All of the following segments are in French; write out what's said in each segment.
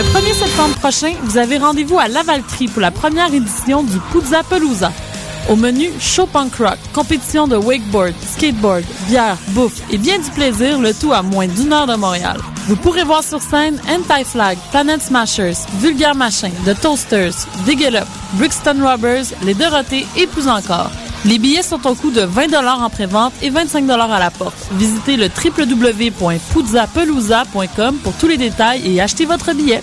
Le 1er septembre prochain, vous avez rendez-vous à Lavaltrie pour la première édition du Puzza Pelusa. Au menu, show punk rock, compétition de wakeboard, skateboard, bière, bouffe et bien du plaisir, le tout à moins d'une heure de Montréal. Vous pourrez voir sur scène Anti-Flag, Planet Smashers, Vulgar Machin, The Toasters, Dig Up, Brixton Robbers, Les Dorothées et plus encore. Les billets sont au coût de 20 en pré-vente et 25 à la porte. Visitez le www.puzzapelousa.com pour tous les détails et achetez votre billet.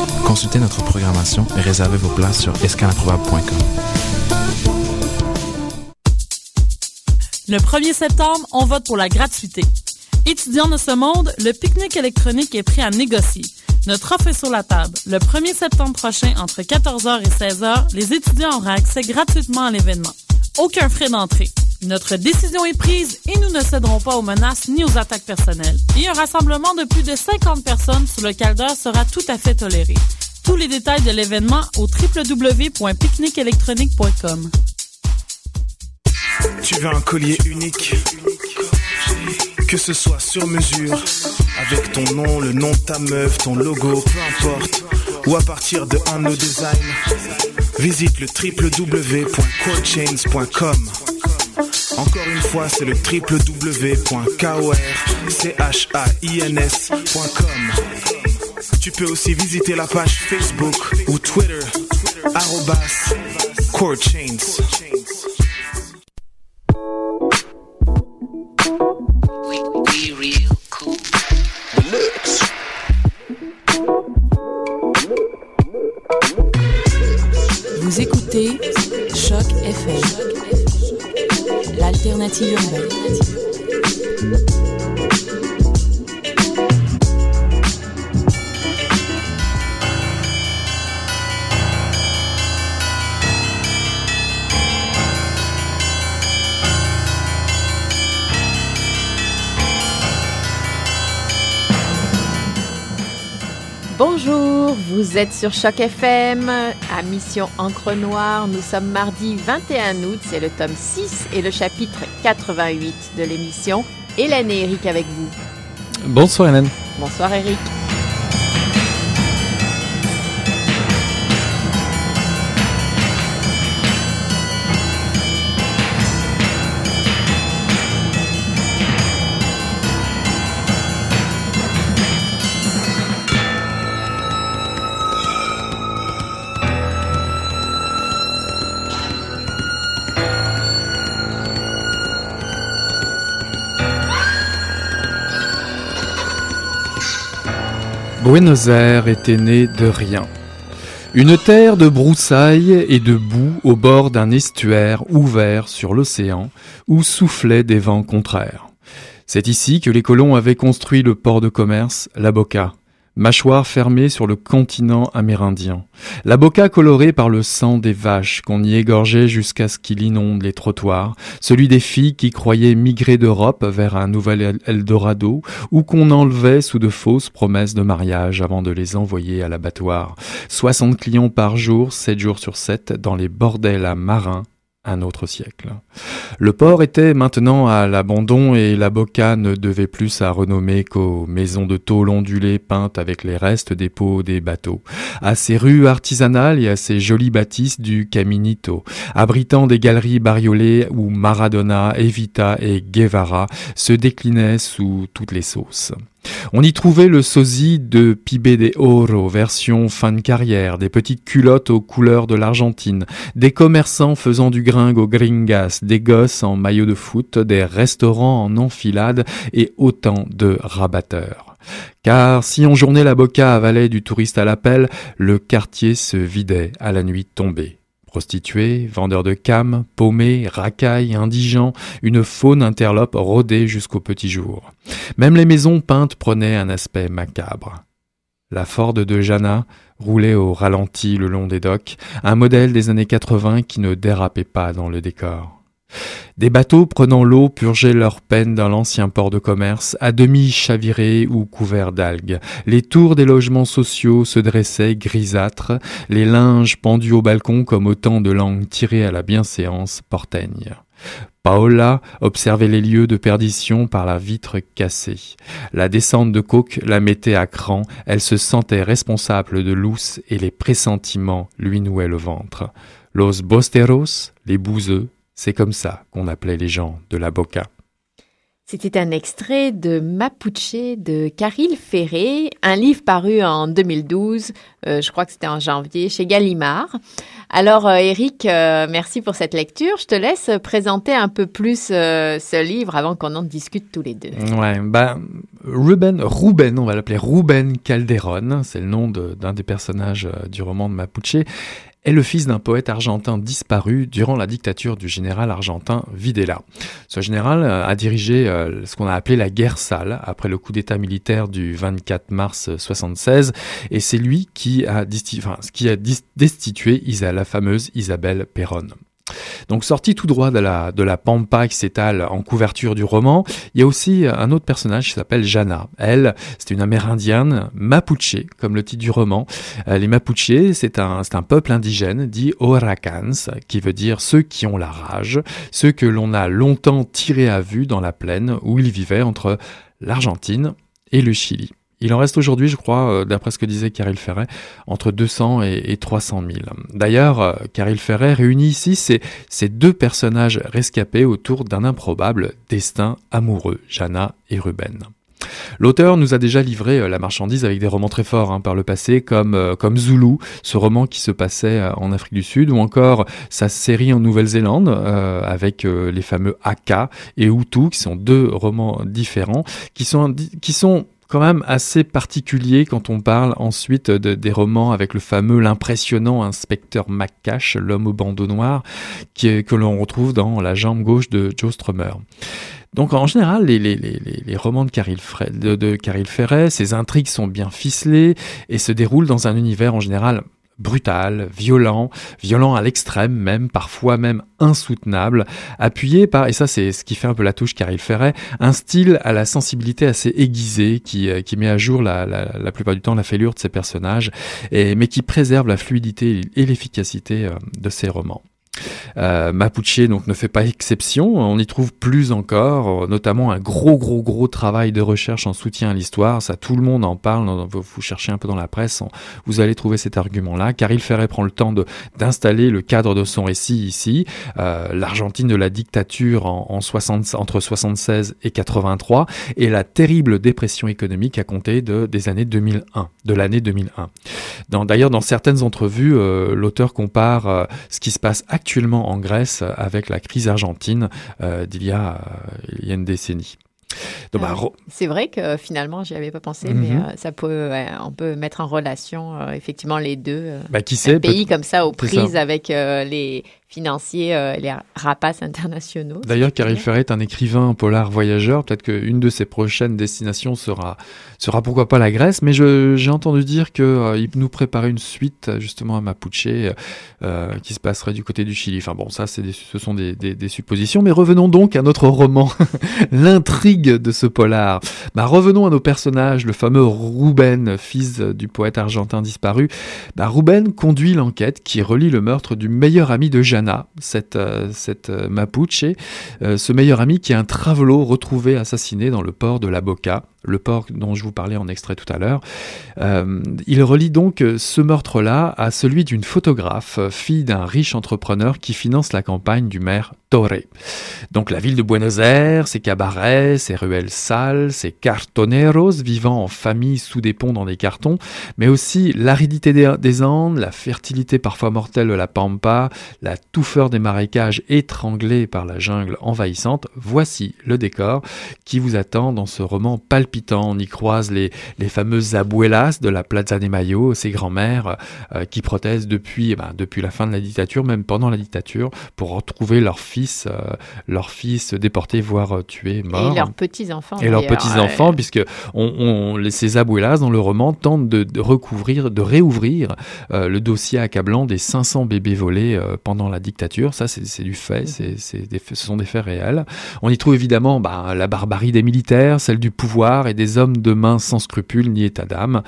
Consultez notre programmation et réservez vos places sur escaleimprobable.com. Le 1er septembre, on vote pour la gratuité. Étudiants de ce monde, le pique-nique électronique est prêt à négocier. Notre offre est sur la table. Le 1er septembre prochain, entre 14h et 16h, les étudiants auront accès gratuitement à l'événement. Aucun frais d'entrée. Notre décision est prise et nous ne céderons pas aux menaces ni aux attaques personnelles. Et un rassemblement de plus de 50 personnes sur le calder sera tout à fait toléré. Tous les détails de l'événement au www.picnicelectronique.com. Tu veux un collier unique? Que ce soit sur mesure, avec ton nom, le nom de ta meuf, ton logo, peu importe, ou à partir de un no design, visite le www.corechains.com. Encore une fois, c'est le www.korchains.com. Tu peux aussi visiter la page Facebook ou Twitter, arrobas corechains. Nativa Mumbai. Bonjour, vous êtes sur Choc FM à Mission Encre Noire. Nous sommes mardi 21 août, c'est le tome 6 et le chapitre 88 de l'émission. Hélène et Eric avec vous. Bonsoir Hélène. Bonsoir Eric. Buenos Aires était né de rien. Une terre de broussailles et de boue au bord d'un estuaire ouvert sur l'océan où soufflaient des vents contraires. C'est ici que les colons avaient construit le port de commerce, la Boca, mâchoire fermée sur le continent amérindien. La boca colorée par le sang des vaches qu'on y égorgeait jusqu'à ce qu'il inonde les trottoirs, celui des filles qui croyaient migrer d'Europe vers un nouvel Eldorado, ou qu'on enlevait sous de fausses promesses de mariage avant de les envoyer à l'abattoir. 60 clients par jour, 7 jours sur 7, dans les bordels à marins un autre siècle. Le port était maintenant à l'abandon et la Boca ne devait plus sa renommée qu'aux maisons de tôle ondulées peintes avec les restes des pots des bateaux, à ses rues artisanales et à ses jolies bâtisses du Caminito, abritant des galeries bariolées où Maradona, Evita et Guevara se déclinaient sous toutes les sauces. On y trouvait le sosie de Pibe de Oro, version fin de carrière, des petites culottes aux couleurs de l'Argentine, des commerçants faisant du gringue aux gringas, des gosses en maillot de foot, des restaurants en enfilade et autant de rabatteurs. Car si en journée la boca avalait du touriste à l'appel, le quartier se vidait à la nuit tombée. Prostituées, vendeurs de cam, paumés, racailles, indigents, une faune interlope rôdait jusqu'au petit jour. Même les maisons peintes prenaient un aspect macabre. la Ford de Jana, roulait au ralenti le long des docks, un modèle des années 80 qui ne dérapait pas dans le décor. Des bateaux prenant l'eau purgeaient leur peine dans l'ancien port de commerce, à demi chavirés ou couverts d'algues. Les tours des logements sociaux se dressaient grisâtres, les linges pendus au balcon comme autant de langues tirées à la bienséance porteigne. Paola observait les lieux de perdition par la vitre cassée. La descente de coke la mettait à cran, elle se sentait responsable de l'ousse et les pressentiments lui nouaient le ventre. Los bosteros, les bouseux, c'est comme ça qu'on appelait les gens de la Boca. C'était un extrait de Mapuche de Caril Ferré, un livre paru en 2012, euh, je crois que c'était en janvier, chez Gallimard. Alors euh, Eric, euh, merci pour cette lecture. Je te laisse présenter un peu plus ce livre avant qu'on en discute tous les deux. Ouais, bah, Ruben, Ruben, on va l'appeler Ruben Calderon, c'est le nom d'un des personnages du roman de Mapuche est le fils d'un poète argentin disparu durant la dictature du général argentin Videla. Ce général euh, a dirigé euh, ce qu'on a appelé la guerre sale après le coup d'état militaire du 24 mars 76 et c'est lui qui a, qui a destitué la fameuse Isabelle Perron. Donc sorti tout droit de la, de la pampa qui s'étale en couverture du roman, il y a aussi un autre personnage qui s'appelle Jana. Elle, c'est une amérindienne mapuche, comme le titre du roman. Euh, les Mapuches, c'est un, un peuple indigène dit Oracans, qui veut dire ceux qui ont la rage, ceux que l'on a longtemps tirés à vue dans la plaine où ils vivaient entre l'Argentine et le Chili. Il en reste aujourd'hui, je crois, euh, d'après ce que disait Caril Ferret, entre 200 et, 300 000. D'ailleurs, euh, Caril Ferret réunit ici ces, deux personnages rescapés autour d'un improbable destin amoureux, Jana et Ruben. L'auteur nous a déjà livré euh, la marchandise avec des romans très forts hein, par le passé, comme, Zulu, ce roman qui se passait en Afrique du Sud, ou encore sa série en Nouvelle-Zélande avec les fameux Aka et Hutu, qui sont deux romans différents, qui sont quand même assez particulier quand on parle ensuite de, des romans avec le fameux, l'impressionnant inspecteur McCash, l'homme au bandeau noir, que l'on retrouve dans La jambe gauche de Joe Strummer. Donc en général, les, les, les, les romans de Caril, de, de Caril Ferret, ces intrigues sont bien ficelées et se déroulent dans un univers en général brutal, violent, violent à l'extrême même, parfois même insoutenable, appuyé par, et ça c'est ce qui fait un peu la touche car il ferait, un style à la sensibilité assez aiguisée qui, euh, qui met à jour la, la, plupart du temps la fêlure de ses personnages, et, mais qui préserve la fluidité et l'efficacité euh, de ses romans. Euh, Mapuche donc ne fait pas exception, on y trouve plus encore, notamment un gros gros gros travail de recherche en soutien à l'histoire, ça tout le monde en parle, vous cherchez un peu dans la presse, vous allez trouver cet argument-là, car il ferait prendre le temps d'installer le cadre de son récit ici, euh, l'Argentine de la dictature en, en 60, entre 76 et 83, et la terrible dépression économique à compter de, des années 2001, de l'année 2001. D'ailleurs, dans, certaines entrevues, euh, l'auteur compare euh, ce qui se passe actuellement en Grèce avec la crise argentine euh, d'il y, a, il y a une décennie. Bah, c'est vrai que finalement, j'y avais pas pensé, mais mhm. ça peut, on peut mettre en relation effectivement les deux. Bah, qui sait, pays comme ça aux prises avec les financiers, euh, les rapaces internationaux. D'ailleurs, Caril Ferret est un écrivain polar voyageur. Peut-être qu'une de ses prochaines destinations sera, sera pourquoi pas la Grèce. Mais j'ai entendu dire qu'il euh, nous préparait une suite justement à Mapuche euh, qui se passerait du côté du Chili. Enfin bon, ça, des, ce sont des, des, des, suppositions. Mais revenons donc à notre roman, l'intrigue de ce polar. Bah, revenons à nos personnages. Le fameux Ruben, fils du poète argentin disparu. Bah, Ruben conduit l'enquête qui relie le meurtre du meilleur ami de Jeanne cette, euh, cette euh, Mapuche, euh, ce meilleur ami qui est un travelo retrouvé assassiné dans le port de la Boca le port dont je vous parlais en extrait tout à l'heure. Euh, il relie donc ce meurtre-là à celui d'une photographe, fille d'un riche entrepreneur qui finance la campagne du maire Torre. Donc la ville de Buenos Aires, ses cabarets, ses ruelles sales, ses cartoneros vivant en famille sous des ponts dans des cartons, mais aussi l'aridité des Andes, la fertilité parfois mortelle de la pampa, la touffeur des marécages étranglés par la jungle envahissante. Voici le décor qui vous attend dans ce roman palpitant palpitant. On y croise les, les fameuses abuelas de la Plaza de Mayo, ces grands-mères qui protestent depuis, eh ben, depuis la fin de la dictature, même pendant la dictature, pour retrouver leurs fils, leurs fils déportés, voire tués, morts. Et leurs petits-enfants. Et leurs petits-enfants, puisque on, on, ces abuelas, dans le roman, tentent de, de recouvrir, de réouvrir le dossier accablant des 500 bébés volés pendant la dictature. Ça, c'est du fait, mhm. c'est des, ce sont des faits réels. On y trouve évidemment bah, la barbarie des militaires, celle du pouvoir et des hommes de main sans scrupules ni état d'âme.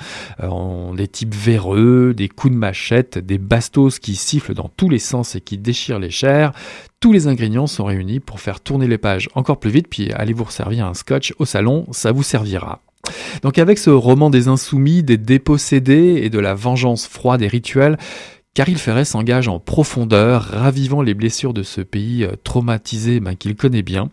Des types véreux, des coups de machette, des bastos qui sifflent dans tous les sens et qui déchirent les chairs. Tous les ingrédients sont réunis pour faire tourner les pages encore plus vite, puis allez vous servir un scotch au salon, ça vous servira. Donc avec ce roman des insoumis, des dépossédés et de la vengeance froide et rituelle, Caril Ferret s'engage en profondeur, ravivant les blessures de ce pays euh, traumatisé ben, qu'il connaît bien.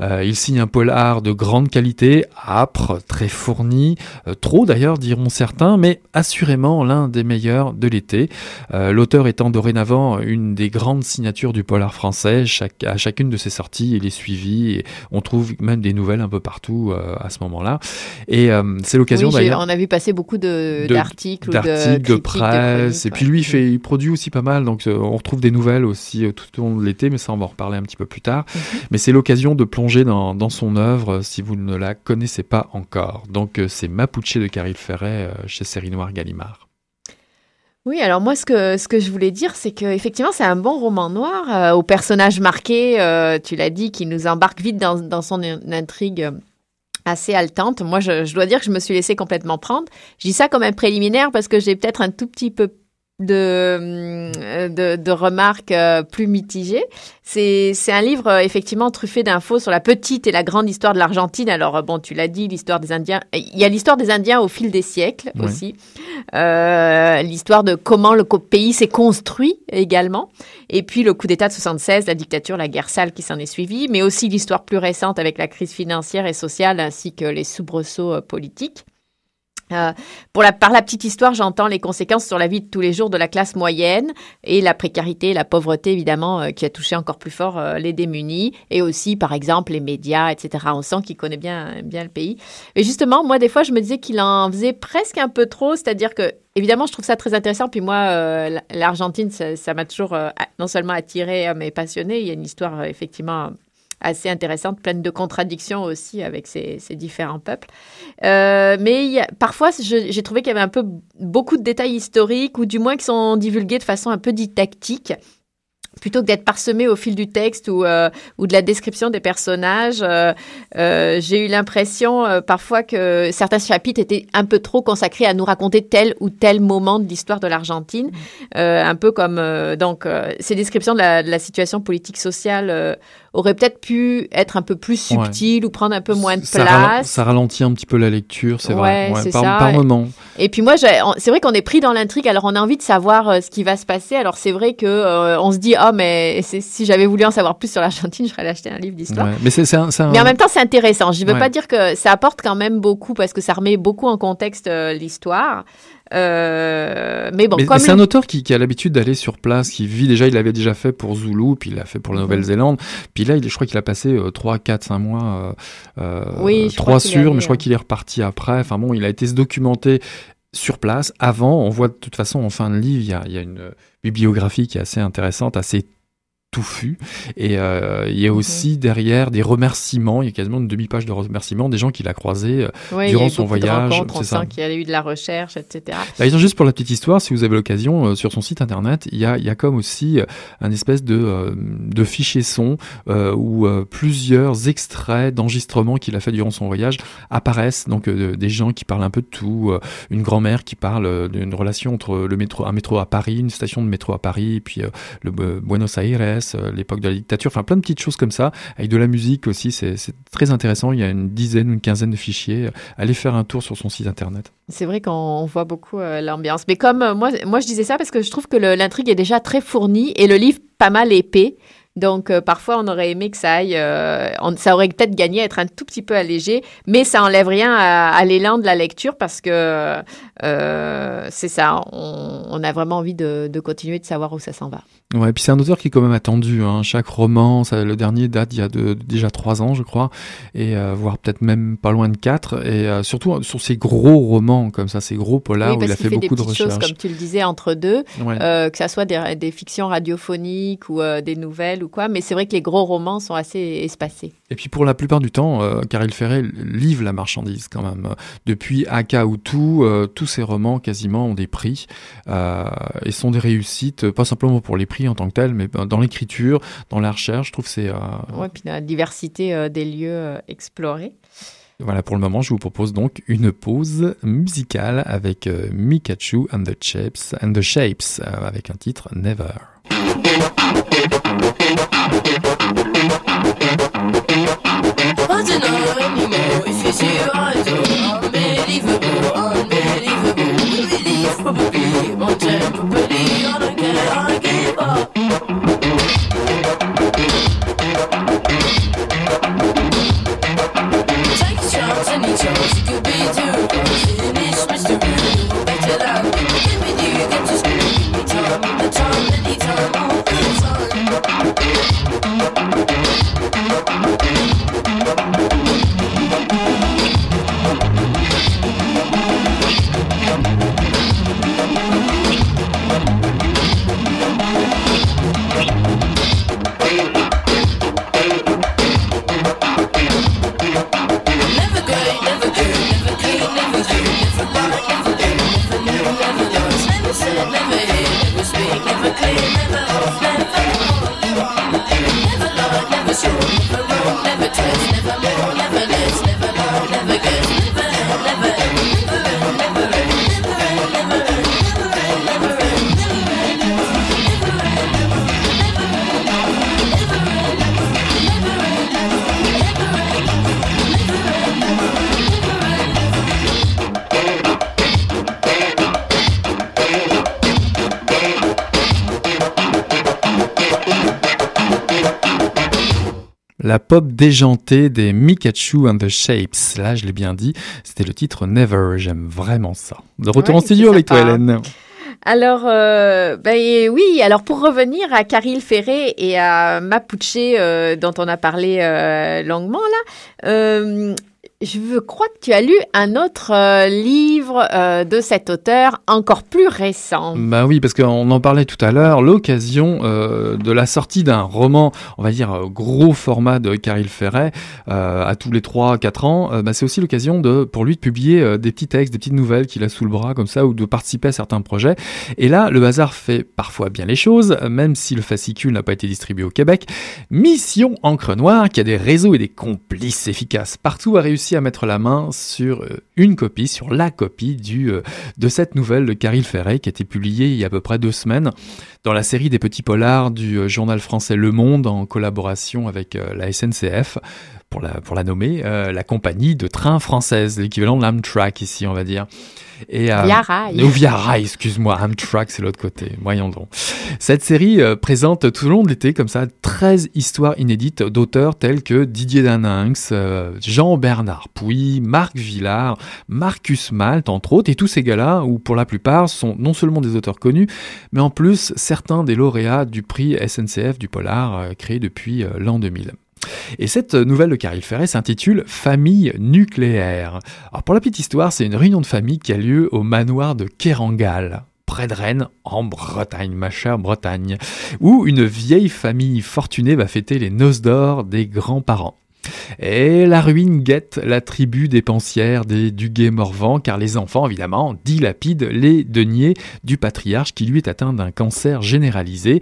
Euh, il signe un polar de grande qualité, âpre, très fourni, euh, trop d'ailleurs diront certains, mais assurément l'un des meilleurs de l'été. L'auteur étant dorénavant une des grandes signatures du polar français, chaque, à chacune de ses sorties il est suivi, et on trouve même des nouvelles un peu partout à ce moment-là. Et c'est l'occasion oui, d'ailleurs... On a vu passer beaucoup d'articles, de, d'articles, de, de, presse, et puis lui il fait produit aussi pas mal, donc euh, on retrouve des nouvelles aussi euh, tout au long de l'été, mais ça on va en reparler un petit peu plus tard. Mhm. Mais c'est l'occasion de plonger dans, dans, son œuvre euh, si vous ne la connaissez pas encore. Donc c'est Mapuche de Caril Ferret chez Série Noire Gallimard. Oui, alors moi, ce que, ce que je voulais dire, c'est qu'effectivement, c'est un bon roman noir, au personnage marqué, tu l'as dit, qui nous embarque vite dans, dans son intrigue assez haletante. Moi, je, je, dois dire que je me suis laissée complètement prendre. Je dis ça comme un préliminaire parce que j'ai peut-être un tout petit peu de, de, de, remarques euh, plus mitigées. C'est, c'est un livre euh, effectivement truffé d'infos sur la petite et la grande histoire de l'Argentine. Alors euh, bon, tu l'as dit, l'histoire des Indiens. Il y a l'histoire des Indiens au fil des siècles aussi. Euh, l'histoire de comment le pays s'est construit également. Et puis le coup d'État de 76, la dictature, la guerre sale qui s'en est suivie, mais aussi l'histoire plus récente avec la crise financière et sociale ainsi que les soubresauts politiques. Euh, pour la, par la petite histoire, j'entends les conséquences sur la vie de tous les jours de la classe moyenne et la précarité, la pauvreté évidemment euh, qui a touché encore plus fort euh, les démunis et aussi par exemple les médias, etc. On sent qu'il connaît bien bien le pays. Mais justement, moi des fois je me disais qu'il en faisait presque un peu trop, c'est-à-dire que évidemment je trouve ça très intéressant. Puis moi l'Argentine ça m'a toujours non seulement attiré mais passionné. Il y a une histoire effectivement assez intéressante, pleine de contradictions aussi avec ces, différents peuples. Euh, mais parfois, j'ai trouvé qu'il y avait un peu beaucoup de détails historiques ou du moins qui sont divulgués de façon un peu didactique plutôt que d'être parsemé au fil du texte ou, euh, ou de la description des personnages, euh, euh, j'ai eu l'impression parfois que certains chapitres étaient un peu trop consacrés à nous raconter tel ou tel moment de l'histoire de l'Argentine, un peu comme donc ces descriptions de la, de la situation politique sociale auraient peut-être pu être un peu plus subtiles ou prendre un peu moins de place. Ça, ralentit un petit peu la lecture, c'est vrai, ouais, par, ça. par moment. Et puis moi, c'est vrai qu'on est pris dans l'intrigue, alors on a envie de savoir ce qui va se passer. Alors c'est vrai que on se dit ah mais si j'avais voulu en savoir plus sur l'Argentine, je serais acheté un livre d'histoire. mais, c'est, un, mais en même temps, c'est intéressant. Je ne veux pas dire que ça apporte quand même beaucoup parce que ça remet beaucoup en contexte euh, l'histoire. Euh, mais bon, c'est un auteur qui, a l'habitude d'aller sur place, qui vit déjà, il l'avait déjà fait pour Zulu, puis il l'a fait pour la mhm. Nouvelle-Zélande, puis là, il, je crois qu'il a passé 3, 4, 5 mois, euh, oui, 3 sur, mais je crois qu'il est reparti après. Enfin bon, il a été se documenter sur place avant. On voit de toute façon en fin de livre, il y a une bibliographie qui est assez intéressante, assez touffu. Et euh, il y a aussi derrière des remerciements, il y a quasiment une demi-page de remerciements des gens qu'il a croisés euh, durant son voyage. C'est ça. qu'il y a eu de la recherche, etc. D'ailleurs, juste pour la petite histoire, si vous avez l'occasion, euh, sur son site internet, il y a, il y a comme aussi un espèce de, de fichier son où plusieurs extraits d'enregistrements qu'il a fait durant son voyage apparaissent. Donc des gens qui parlent un peu de tout, une grand-mère qui parle d'une relation entre le métro, un métro à Paris, une station de métro à Paris, puis le Buenos Aires euh, l'époque de la dictature, enfin plein de petites choses comme ça, avec de la musique aussi, c'est très intéressant. Il y a une dizaine, une quinzaine de fichiers. Allez faire un tour sur son site internet. C'est vrai qu'on voit beaucoup euh, l'ambiance. Mais comme euh, moi, moi, je disais ça parce que je trouve que l'intrigue est déjà très fournie et le livre pas mal épais. Donc, euh, parfois, on aurait aimé que ça aille. euh, on- ça aurait peut-être gagné à être un tout petit peu allégé, mais ça enlève rien à, à l'élan de la lecture parce que euh, c'est ça. On, on a vraiment envie de, de continuer de savoir où ça s'en va. Ouais, et puis c'est un auteur qui est quand même attendu. Hein. Chaque roman, ça, le dernier date il y a de- déjà trois ans, je crois, et voire peut-être même pas loin de quatre. Et surtout sur ces gros romans comme ça, ces gros polars oui, où il a fait, des beaucoup de petites choses, recherches. comme tu le disais, entre deux, Ouais. que ça soit des, des fictions radiophoniques ou des nouvelles ou quoi. Mais c'est vrai que les gros romans sont assez espacés. Et puis pour la plupart du temps, euh, Caril Ferret livre la marchandise quand même. Depuis Aka ou tout, euh, tous ses romans quasiment ont des prix euh, et sont des réussites, pas simplement pour les prix en tant que tels, mais dans l'écriture, dans la recherche. Je trouve que c'est euh, Ouais, puis la diversité des lieux explorés. voilà pour le moment. Je vous propose donc une pause musicale avec Mikachu and the Shapes and the Shapes avec un titre Never. Thank you. La pop déjantée des Mikachu and the Shapes. Là, je l'ai bien dit, c'était le titre Never. J'aime vraiment ça. De retour Ouais, en studio avec toi. Hélène. Alors, euh, ben, oui, alors pour revenir à Caril Ferré et à Mapuche, euh, dont on a parlé euh, longuement là, je crois que tu as lu un autre euh, livre euh, de cet auteur encore plus récent. Bah oui, parce qu'on en parlait tout à l'heure, l'occasion euh, de la sortie d'un roman, on va dire gros format de Caril Ferret, à tous les 3-4 ans, bah, c'est aussi l'occasion de pour lui de publier des petits textes, des petites nouvelles qu'il a sous le bras comme ça, ou de participer à certains projets. Et là, le hasard fait parfois bien les choses, même si le fascicule n'a pas été distribué au Québec. Mission Encre Noire, qui a des réseaux et des complices efficaces partout, a réussi à mettre la main sur euh, une copie, sur la copie du, euh, de cette nouvelle de Caril Ferret, qui a été publiée il y a à peu près deux semaines dans la série des petits polars du euh, journal français Le Monde, en collaboration avec la SNCF, pour la, pour la nommer, euh, la compagnie de train française, l'équivalent de l'Amtrak ici, on va dire. Et, euh, Via Rail. ou Via Rail, excuse-moi, Amtrak c'est l'autre côté, voyons donc. Cette série euh, présente tout au long de l'été comme ça 13 histoires inédites d'auteurs tels que Didier Daninx, euh, Jean-Bernard Pouy, Marc Villard, Marcus Malte entre autres, et tous ces gars-là, où pour la plupart sont non seulement des auteurs connus, mais en plus certains des lauréats du prix SNCF du Polar euh, créé depuis l'an 2000. Et cette nouvelle de Caril Ferret s'intitule Famille nucléaire. Alors pour la petite histoire, c'est une réunion de famille qui a lieu au manoir de Kerangal près de Rennes, en Bretagne, ma chère Bretagne, où une vieille famille fortunée va fêter les noces d'or des grands-parents. Et la ruine guette la tribu dépensière des Duguay-Morvan, car les enfants, évidemment, dilapident les deniers du patriarche qui lui est atteint d'un cancer généralisé,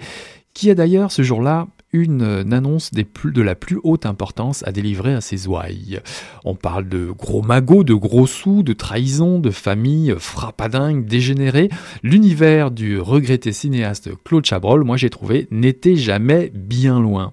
qui a d'ailleurs ce jour-là une, une annonce de la plus haute importance à délivrer à ses ouailles. On parle de gros magots, de gros sous, de trahison, de famille frappadingue, dégénérée. L'univers du regretté cinéaste Claude Chabrol, moi j'ai trouvé, n'était jamais bien loin.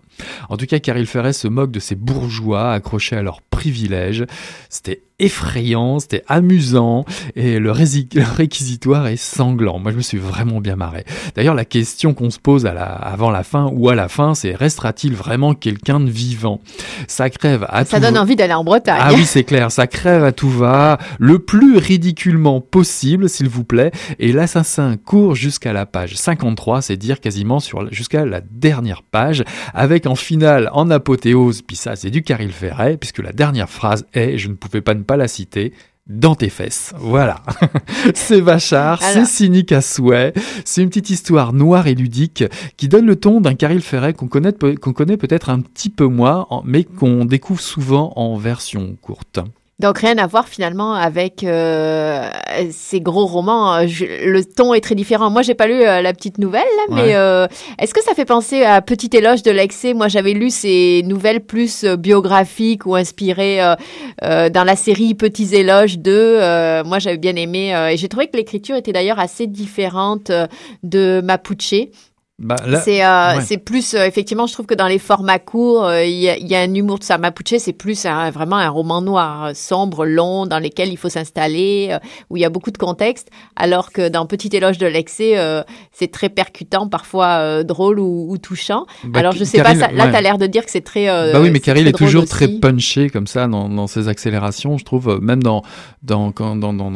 En tout cas, Caril Ferret se moque de ces bourgeois accrochés à leur privilège. C'était effrayant, c'était amusant et le, rési- le réquisitoire est sanglant. Moi, je me suis vraiment bien marré. D'ailleurs, la question qu'on se pose à la, avant la fin ou à la fin, c'est restera-t-il vraiment quelqu'un de vivant? Ça crève à Ça tout donne envie d'aller en Bretagne. ah oui, c'est clair, ça crève à tout va, le plus ridiculement possible, s'il vous plaît. Et l'assassin court jusqu'à la page 53, c'est dire quasiment sur jusqu'à la dernière page, avec en finale, en apothéose, puis ça c'est du Caril Ferret, puisque la dernière phrase est, je ne pouvais pas ne pas la citer, dans tes fesses. Voilà. c'est vachard, c'est cynique à souhait. C'est une petite histoire noire et ludique qui donne le ton d'un Caril Ferret qu'on connaît, qu'on connaît peut-être un petit peu moins, mais qu'on découvre souvent en version courte. Donc rien à voir finalement avec euh, ces gros romans. Je- le ton est très différent. Moi, j'ai pas lu euh, la petite nouvelle, là, Ouais. mais euh, est-ce que ça fait penser à Petit éloge de l'excès? Moi, j'avais lu ces nouvelles plus euh, biographiques ou inspirées euh, dans la série Petits éloges 2. Euh, moi, j'avais bien aimé euh, et j'ai trouvé que l'écriture était d'ailleurs assez différente de Mapuche. Bah, là, C'est euh, ouais. c'est plus euh, effectivement, je trouve que dans les formats courts, euh, il y, a, il y a un humour de ça. Mapuche, c'est plus un- vraiment un roman noir, sombre, long, dans lequel il faut s'installer, où il y a beaucoup de contexte, alors que dans Petit éloge de l'excès, c'est très percutant, parfois drôle ou, ou touchant. bah, alors je sais Caril- pas, ça, là ouais. tu as l'air de dire que c'est très. bah oui, mais Caril est toujours aussi. très punché comme ça dans, dans ses accélérations, je trouve. Même dans dans quand- dans, dans,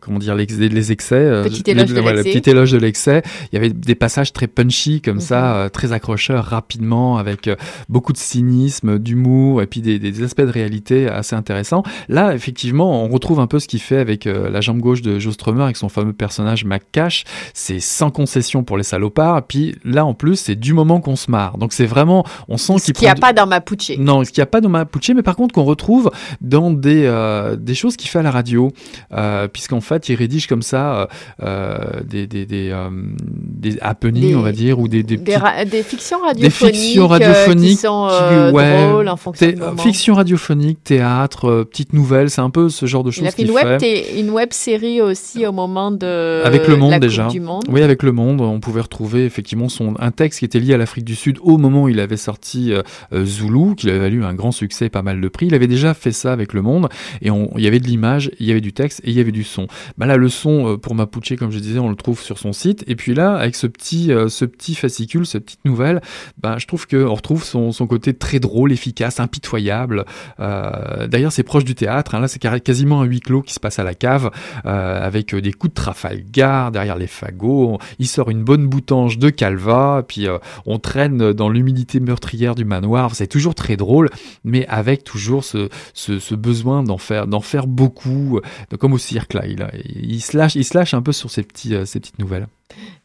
comment dire les, les excès, Petit les- éloge de petit éloge de l'excès. Il y avait des passages très punchy comme Mhm. ça, euh, très accrocheurs rapidement, avec euh, beaucoup de cynisme, d'humour et puis des, des aspects de réalité assez intéressants. Là, effectivement, on retrouve un peu ce qu'il fait avec euh, la jambe gauche de Joe Strummer avec son fameux personnage McCash. C'est sans concession pour les salopards. Puis là, en plus, c'est du moment qu'on se marre. Donc c'est vraiment, on sent Ce qu'il qu'il n'y a pas dans Mapuche. non, ce qu'il n'y a pas dans Mapuche, mais par contre qu'on retrouve dans des, des choses qu'il fait à la radio, puisqu'en fait il rédige comme ça des, des, des, des happenings, on va dire, ou des, des, Des, petits- ra- des fictions des radiophoniques, fictions euh, radiophoniques qui sont euh, ouais, drôles en fonction moment. fiction radiophonique, théâtre, euh, petites nouvelles, c'est un peu ce genre de Il a choses fait une web, fait. une web série aussi au moment de Avec Le Monde, la Coupe déjà. du Monde. Oui, avec Le Monde, on pouvait retrouver effectivement son, un texte qui était lié à l'Afrique du Sud au moment où il avait sorti euh, Zulu, qui avait valu un grand succès et pas mal de prix. Il avait déjà fait ça avec Le Monde, et on- il y avait de l'image, il y avait du texte et il y avait du son. Bah là, le son pour Mapuche, comme je disais, on le trouve sur son site. Et puis là, avec ce petit, euh, ce petit fascicule, cette petite nouvelle, bah, je trouve qu'on retrouve son, côté très drôle, efficace, impitoyable. Euh, D'ailleurs, c'est proche du théâtre. hein. Là, c'est quasiment un huis clos qui se passe à la cave, euh, avec euh, des coups de Trafalgar derrière les fagots. Il sort une bonne boutange de Calva, puis euh, on traîne dans l'humidité meurtrière du manoir. C'est toujours très drôle, mais avec toujours ce, besoin d'en faire, faire beaucoup, comme au cirque là. Il, il, se lâche, il un peu sur ces, ces petites nouvelles.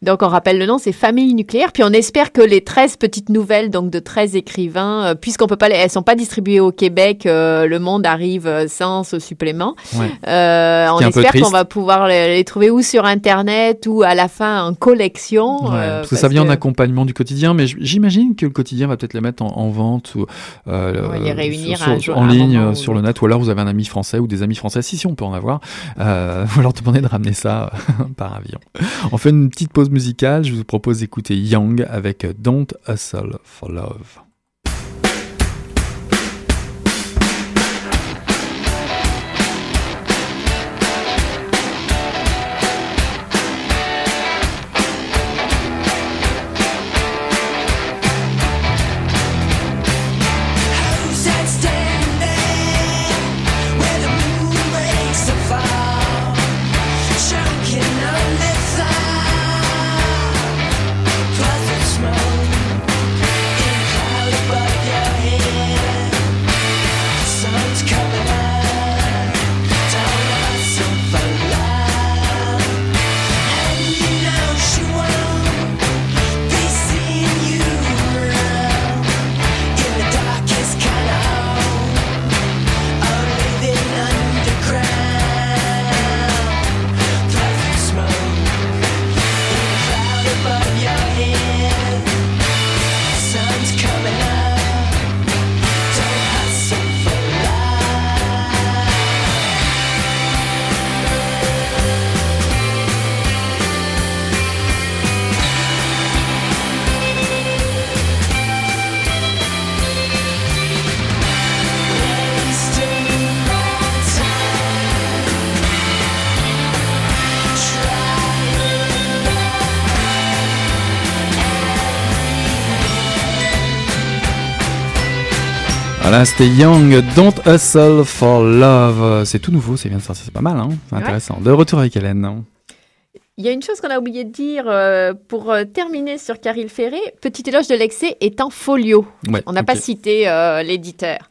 Donc on rappelle le nom, c'est Famille nucléaire. Puis on espère que les 13 petites nouvelles, donc de 13 écrivains, euh, puisqu'on peut pas, les, elles sont pas distribuées au Québec, euh, le monde arrive euh, sans ce supplément. Ouais. Euh, on espère qu'on va pouvoir les, les trouver ou sur internet ou à la fin en collection. Ouais, euh, parce que ça vient que- en accompagnement du quotidien, mais j'imagine que le quotidien va peut-être les mettre en, en vente ou les réunir sur- un sur- jour- en ligne moment sur le net, ou alors vous avez un ami français ou des amis français, si si on peut en avoir, ou alors demander de ramener ça par avion. On fait une petite pause musicale, je vous propose d'écouter Young avec Don't Hustle for Love. Voilà, c'était Young, Don't Hustle for Love. C'est tout nouveau, c'est bien de sortir, c'est pas mal, hein C'est Ouais. intéressant. De retour avec Hélène. Il y a une chose qu'on a oublié de dire euh, pour euh, terminer sur Caril Ferré. Petit éloge de l'excès est en folio. Ouais, On n'a pas cité euh, l'éditeur.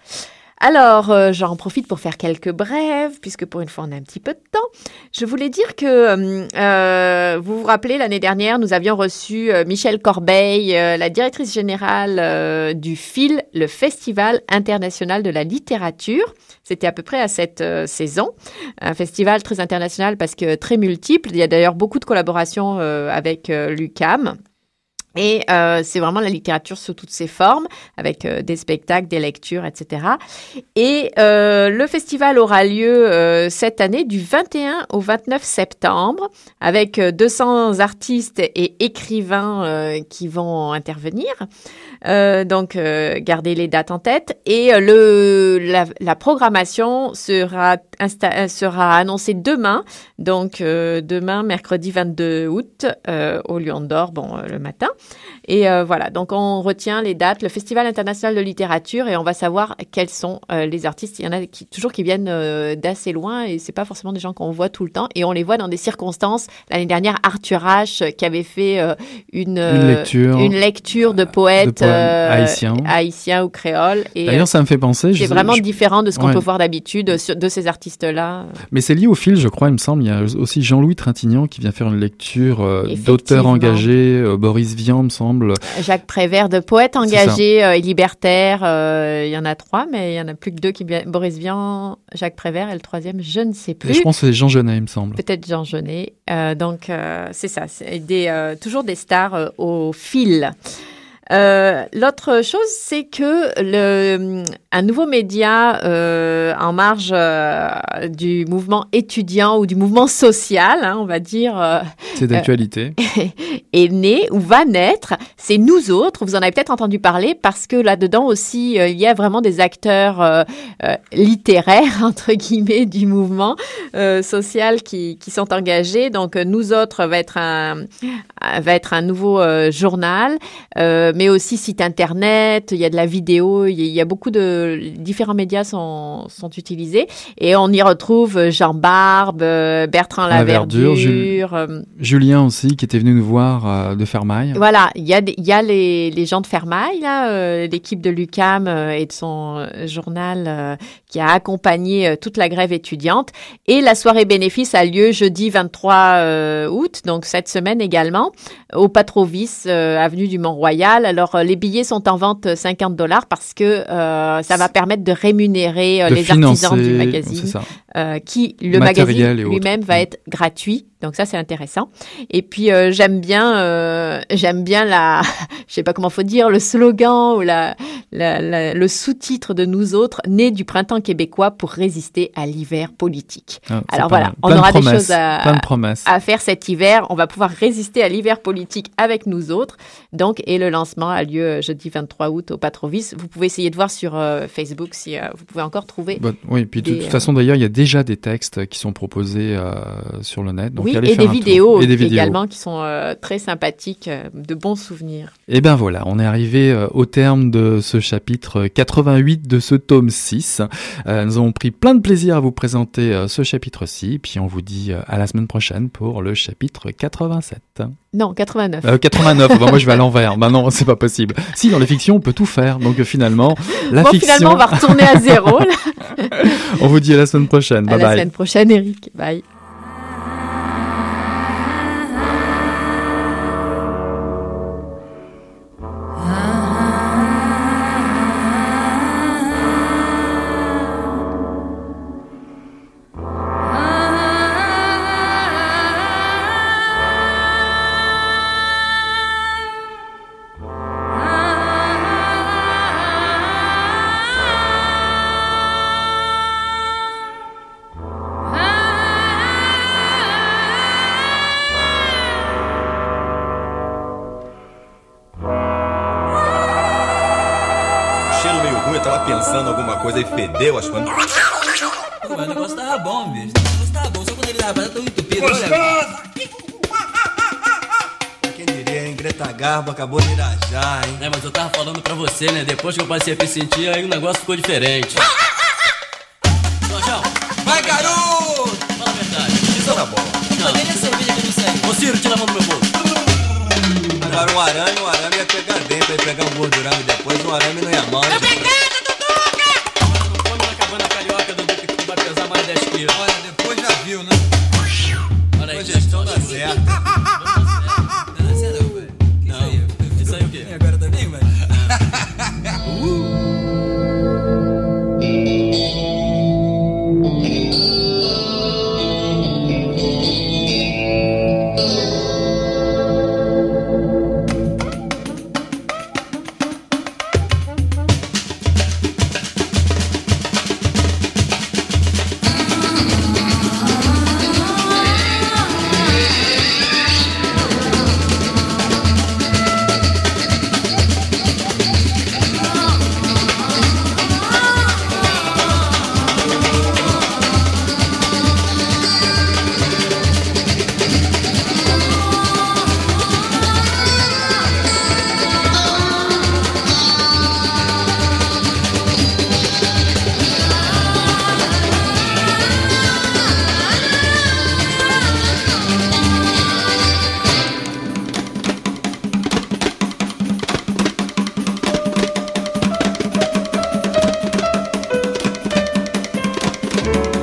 Alors, euh, j'en profite pour faire quelques brèves, puisque pour une fois, on a un petit peu de temps. Je voulais dire que, euh, euh, vous vous rappelez, l'année dernière, nous avions reçu euh, Michel Corbeil, la directrice générale du FIL, le Festival international de la littérature. C'était à peu près à cette saison. Un festival très international parce que très multiple. Il y a d'ailleurs beaucoup de collaborations avec l'UCAM. Et euh, c'est vraiment la littérature sous toutes ses formes, avec euh, des spectacles, des lectures, etc. Et euh, le festival aura lieu cette année du 21 au 29 septembre, avec euh, 200 artistes et écrivains qui vont intervenir. Donc, gardez les dates en tête. Et la, programmation sera, annoncée demain, donc demain, mercredi 22 août, au Lion d'Or, bon, le matin. Et euh, voilà, donc on retient les dates, le Festival international de littérature, et on va savoir quels sont euh, les artistes. Il y en a qui, toujours qui viennent euh, d'assez loin, et c'est pas forcément des gens qu'on voit tout le temps, et on les voit dans des circonstances. L'année dernière, Arthur H, qui avait fait une, Une lecture. une lecture de haïtiens. haïtiens ou créoles. Et D'ailleurs, ça me fait penser. c'est vraiment je- différent de ce qu'on Ouais. peut voir d'habitude de ces artistes-là. Mais c'est lié au fil, je crois, il me semble. Il y a aussi Jean-Louis Trintignant qui vient faire une lecture d'auteurs engagés. Boris Vian, me semble. Jacques Prévert, de ça. engagés euh, et libertaires, euh, il y en a trois, mais il y en a plus que deux qui. Boris Vian, Jacques Prévert et le troisième, je ne sais Et plus. je pense que c'est Jean Genet, il me semble. Peut-être Jean Genet. Euh, donc, c'est ça, c'est des, toujours des stars au fil. Euh, L'autre chose, c'est que le, un nouveau média euh, en marge euh, du mouvement étudiant ou du mouvement social, hein, on va dire, C'est d'actualité. est né ou va naître, c'est nous autres. Vous en avez peut-être entendu parler parce que là-dedans aussi, il y a vraiment des acteurs littéraires, entre guillemets, du mouvement social qui, qui sont engagés. Donc, nous autres va être un, va être un nouveau journal, euh, mais aussi site internet, il y a de la vidéo, il y a, beaucoup de différents médias sont, sont utilisés. Et on y retrouve Jean Barbe, euh, Bertrand Laverdure, Laverdure, euh, Julien aussi, qui était venu nous voir euh, de Fermaille. voilà, il y a, y les, les gens de euh, l'équipe de l'UCAM euh, et de son euh, journal euh, qui a accompagné euh, toute la grève étudiante. Et la soirée bénéfice a lieu jeudi 23 euh, août, donc cette semaine également, au Patrovis, euh, avenue du Mont-Royal. Alors, euh, les billets sont en vente euh, 50 dollars parce que euh, ça va permettre de rémunérer euh, de les financer, artisans du magazine euh, qui le Matériel magazine lui-même va Mm. être gratuit. Donc ça c'est intéressant. Et puis euh, j'aime bien euh, j'aime bien la je sais pas comment faut dire le slogan ou la, la- la- le sous-titre de nous autres nés du printemps québécois pour résister à l'hiver politique. Ah, Alors voilà, on de aura des choses à- de faire cet hiver, on va pouvoir résister à l'hiver politique avec nous autres. Donc et le lancement a lieu euh, jeudi 23 août au Patrovis. Vous pouvez essayer de voir sur euh, Facebook si vous pouvez encore trouver Bah, oui, puis de des, toute façon, d'ailleurs, il y a déjà des textes qui sont proposés sur le net. Donc oui, et des, vidéos Et des vidéos. également qui sont euh, très sympathiques, euh, de bons souvenirs. Et ben voilà, on est arrivé euh, au terme de ce chapitre 88 de ce tome 6. Euh, nous avons pris plein de plaisir à vous présenter ce chapitre-ci, puis on vous dit à la semaine prochaine pour le chapitre 87. Non, 89. Euh, 89, bah, moi je vais à l'envers. Bah non, c'est pas possible. Si, dans les fictions, on peut tout faire. Donc finalement, la bon, fiction... finalement, on va retourner à zéro. là. on vous dit à la semaine prochaine. à Bye la bye. semaine prochaine, Eric. Bye. Alguma coisa e fedeu, acho que. Pô, mas o negócio tava bom, bicho. O negócio tava bom, só quando ele tava tão entupido. Olha, Quem diria, hein? Greta garbo, acabou de irajar, hein? É, mas eu tava falando pra você, né? Depois que eu passei a me sentir, aí o negócio ficou diferente. Jorjão, Vai, garoto! fala a verdade. Isso tá bom. Não, nem a cerveja que me segue. Ô Ciro, tira a mão do meu bolso. Agora um arame, um arame ia pegar dentro, ia pegar um gordurame depois, um arame não?